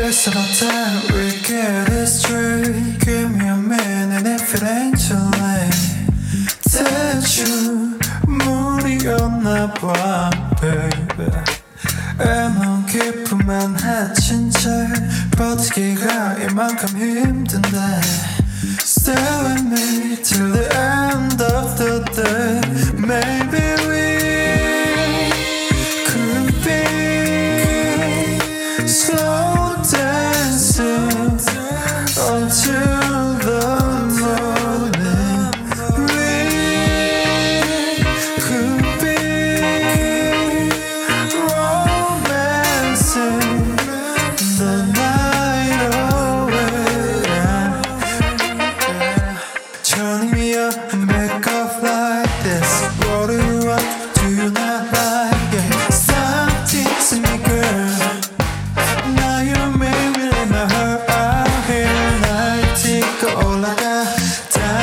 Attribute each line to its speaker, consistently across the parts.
Speaker 1: It's about time we get it straight Give me a minute if it ain't too late 대충 무리였나 봐 baby 애만 깊으면 해친 채 버티기가 이만큼 힘든데 Stay with me till the end of the day Maybe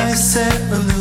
Speaker 1: I said